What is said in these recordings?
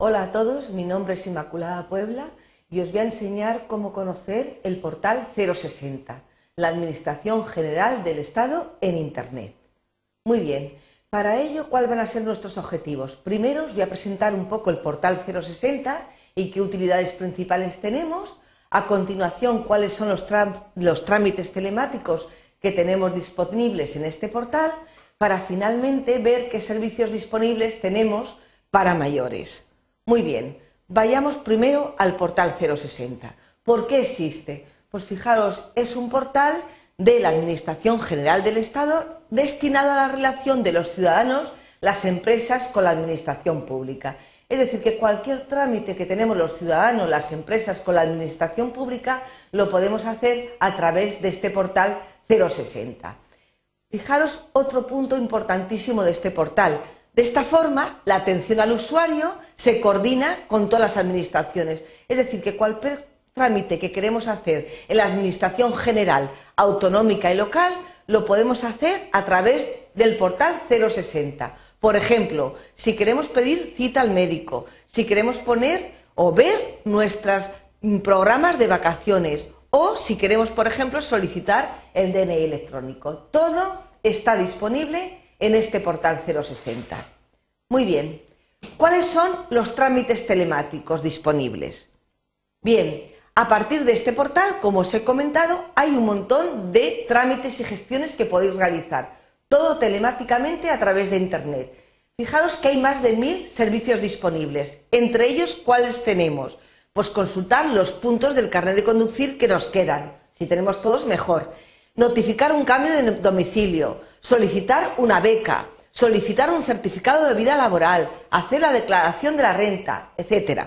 Hola a todos, mi nombre es Inmaculada Puebla y os voy a enseñar cómo conocer el portal 060, la Administración General del Estado en Internet. Muy bien, para ello, ¿cuáles van a ser nuestros objetivos? Primero os voy a presentar un poco el portal 060 y qué utilidades principales tenemos. A continuación, cuáles son los, los trámites telemáticos que tenemos disponibles en este portal para finalmente ver qué servicios disponibles tenemos para mayores. Muy bien, vayamos primero al portal 060. ¿Por qué existe? Pues fijaros, es un portal de la Administración General del Estado destinado a la relación de los ciudadanos, las empresas con la Administración Pública. Es decir, que cualquier trámite que tenemos los ciudadanos, las empresas con la Administración Pública, lo podemos hacer a través de este portal 060. Fijaros otro punto importantísimo de este portal. De esta forma, la atención al usuario se coordina con todas las administraciones. Es decir, que cualquier trámite que queremos hacer en la Administración General, autonómica y local, lo podemos hacer a través del portal 060. Por ejemplo, si queremos pedir cita al médico, si queremos poner o ver nuestros programas de vacaciones o si queremos, por ejemplo, solicitar el DNI electrónico. Todo está disponible en este portal 060. Muy bien, ¿cuáles son los trámites telemáticos disponibles? Bien, a partir de este portal, como os he comentado, hay un montón de trámites y gestiones que podéis realizar, todo telemáticamente a través de Internet. Fijaros que hay más de mil servicios disponibles, entre ellos, ¿cuáles tenemos? Pues consultar los puntos del carnet de conducir que nos quedan. Si tenemos todos, mejor. Notificar un cambio de domicilio, solicitar una beca, solicitar un certificado de vida laboral, hacer la declaración de la renta, etc.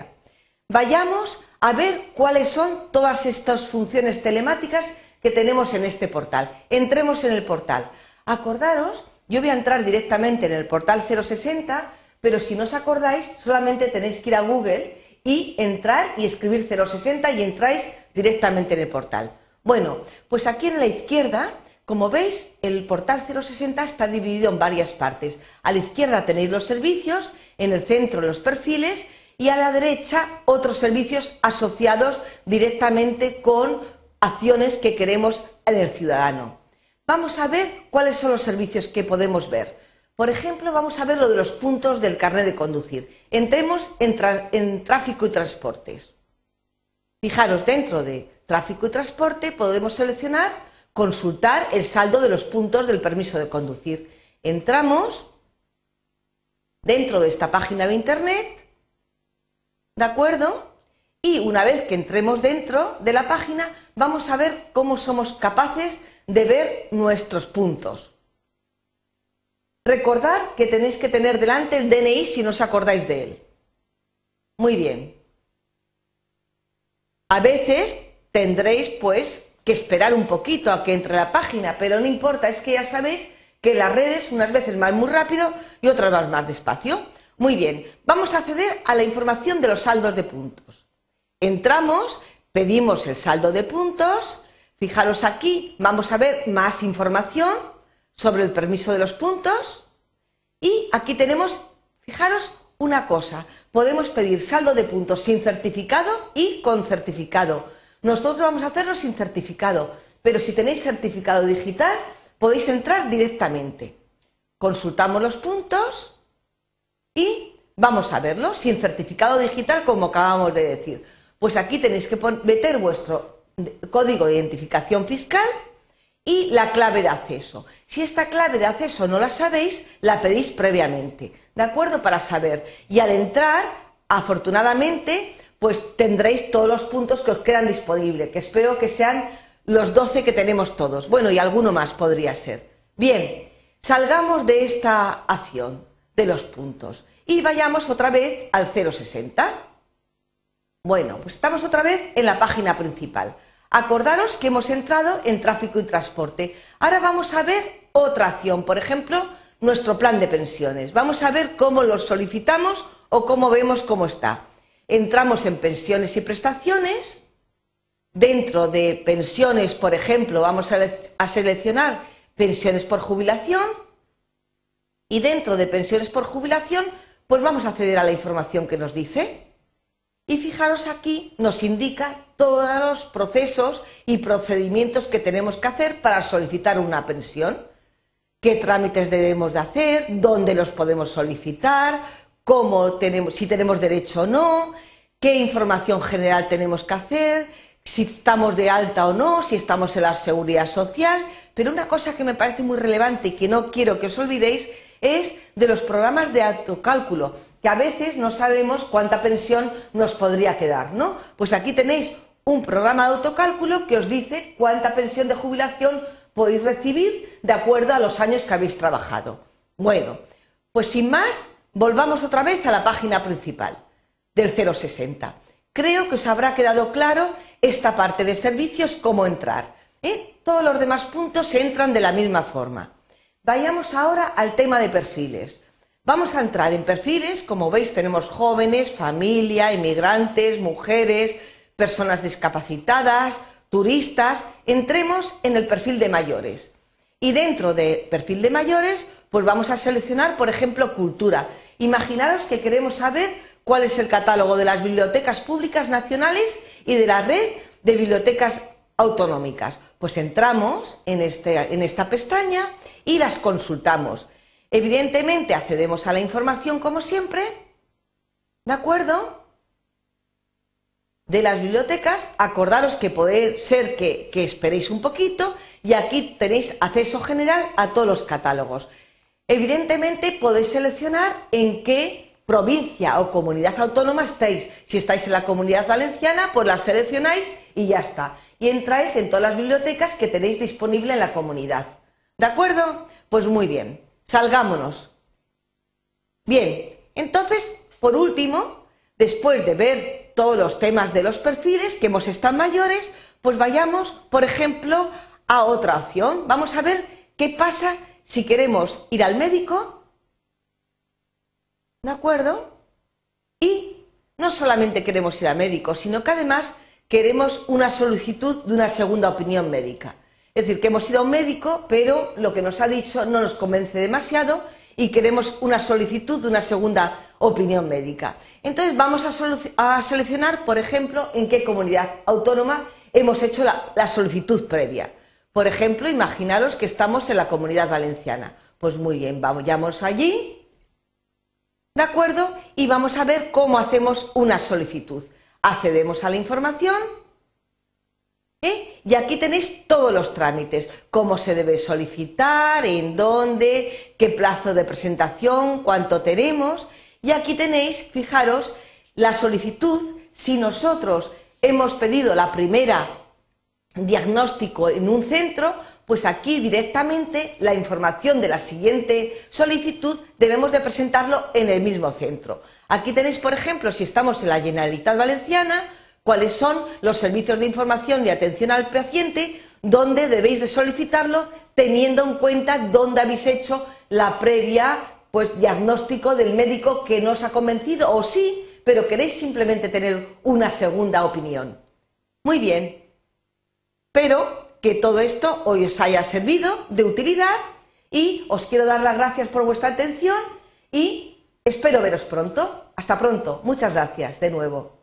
Vayamos a ver cuáles son todas estas funciones telemáticas que tenemos en este portal. Entremos en el portal. Acordaros, yo voy a entrar directamente en el portal 060, pero si no os acordáis, solamente tenéis que ir a Google y entrar y escribir 060 y entráis directamente en el portal. Bueno, pues aquí en la izquierda, como veis, el portal 060 está dividido en varias partes. A la izquierda tenéis los servicios, en el centro los perfiles y a la derecha otros servicios asociados directamente con acciones que queremos en el ciudadano. Vamos a ver cuáles son los servicios que podemos ver. Por ejemplo, vamos a ver lo de los puntos del carnet de conducir. Entremos en, tráfico y transportes. Fijaros, dentro de tráfico y transporte podemos seleccionar consultar el saldo de los puntos del permiso de conducir. Entramos dentro de esta página de Internet, ¿de acuerdo? Y una vez que entremos dentro de la página, vamos a ver cómo somos capaces de ver nuestros puntos. Recordad que tenéis que tener delante el DNI si no os acordáis de él. Muy bien. A veces tendréis pues que esperar un poquito a que entre la página, pero no importa, es que ya sabéis que las redes unas veces van muy rápido y otras van más despacio. Muy bien, vamos a acceder a la información de los saldos de puntos. Entramos, pedimos el saldo de puntos, fijaros aquí, vamos a ver más información sobre el permiso de los puntos y aquí tenemos, fijaros una cosa, podemos pedir saldo de puntos sin certificado y con certificado. Nosotros vamos a hacerlo sin certificado, pero si tenéis certificado digital podéis entrar directamente. Consultamos los puntos y vamos a verlo sin certificado digital como acabamos de decir. Pues aquí tenéis que meter vuestro código de identificación fiscal y la clave de acceso. Si esta clave de acceso no la sabéis, la pedís previamente, ¿de acuerdo? Para saber. Y al entrar, afortunadamente, pues tendréis todos los puntos que os quedan disponibles, que espero que sean los 12 que tenemos todos. Bueno, y alguno más podría ser. Bien, salgamos de esta acción de los puntos y vayamos otra vez al 060. Bueno, pues estamos otra vez en la página principal. Acordaros que hemos entrado en tráfico y transporte. Ahora vamos a ver otra acción, por ejemplo, nuestro plan de pensiones. Vamos a ver cómo lo solicitamos o cómo vemos cómo está. Entramos en pensiones y prestaciones. Dentro de pensiones, por ejemplo, vamos a, seleccionar pensiones por jubilación. Y dentro de pensiones por jubilación pues vamos a acceder a la información que nos dice. Y fijaros aquí, nos indica todos los procesos y procedimientos que tenemos que hacer para solicitar una pensión. Qué trámites debemos de hacer, dónde los podemos solicitar, cómo tenemos, si tenemos derecho o no, qué información general tenemos que hacer, si estamos de alta o no, si estamos en la seguridad social. Pero una cosa que me parece muy relevante y que no quiero que os olvidéis es de los programas de autocálculo, que a veces no sabemos cuánta pensión nos podría quedar, ¿no? Pues aquí tenéis un programa de autocálculo que os dice cuánta pensión de jubilación podéis recibir de acuerdo a los años que habéis trabajado. Bueno, pues sin más, volvamos otra vez a la página principal del 060. Creo que os habrá quedado claro esta parte de servicios, cómo entrar. ¿eh? Todos los demás puntos entran de la misma forma. Vayamos ahora al tema de perfiles. Vamos a entrar en perfiles, como veis tenemos jóvenes, familia, inmigrantes, mujeres, personas discapacitadas, turistas. Entremos en el perfil de mayores. Y dentro del perfil de mayores, pues vamos a seleccionar, por ejemplo, cultura. Imaginaros que queremos saber cuál es el catálogo de las bibliotecas públicas nacionales y de la red de bibliotecas autonómicas. Pues entramos en, este, en esta pestaña y las consultamos. Evidentemente accedemos a la información como siempre, ¿de acuerdo? De las bibliotecas, acordaros que puede ser que, esperéis un poquito y aquí tenéis acceso general a todos los catálogos. Evidentemente podéis seleccionar en qué provincia o comunidad autónoma estáis. Si estáis en la comunidad valenciana, pues la seleccionáis y ya está. Y entráis en todas las bibliotecas que tenéis disponible en la comunidad. ¿De acuerdo? Pues muy bien. Salgámonos. Bien, entonces, por último, después de ver todos los temas de los perfiles que hemos estado mayores, pues vayamos, por ejemplo, a otra opción. Vamos a ver qué pasa si queremos ir al médico ¿De acuerdo? Y no solamente queremos ir a médico, sino que además queremos una solicitud de una segunda opinión médica. Es decir, que hemos ido a un médico, pero lo que nos ha dicho no nos convence demasiado y queremos una solicitud de una segunda opinión médica. Entonces vamos a, seleccionar, por ejemplo, en qué comunidad autónoma hemos hecho la, solicitud previa. Por ejemplo, imaginaros que estamos en la comunidad valenciana. Pues muy bien, vamos allí ¿De acuerdo? Y vamos a ver cómo hacemos una solicitud. Accedemos a la información ¿eh? y aquí tenéis todos los trámites, cómo se debe solicitar, en dónde, qué plazo de presentación, cuánto tenemos. Y aquí tenéis, fijaros, la solicitud, si nosotros hemos pedido la primera diagnóstico en un centro, pues aquí directamente la información de la siguiente solicitud debemos de presentarlo en el mismo centro. Aquí tenéis, por ejemplo, si estamos en la Generalitat Valenciana, cuáles son los servicios de información y atención al paciente, donde debéis de solicitarlo teniendo en cuenta dónde habéis hecho la previa pues diagnóstico del médico que no os ha convencido o sí, pero queréis simplemente tener una segunda opinión. Muy bien, pero que todo esto hoy os haya servido de utilidad y os quiero dar las gracias por vuestra atención y espero veros pronto. Hasta pronto. Muchas gracias de nuevo.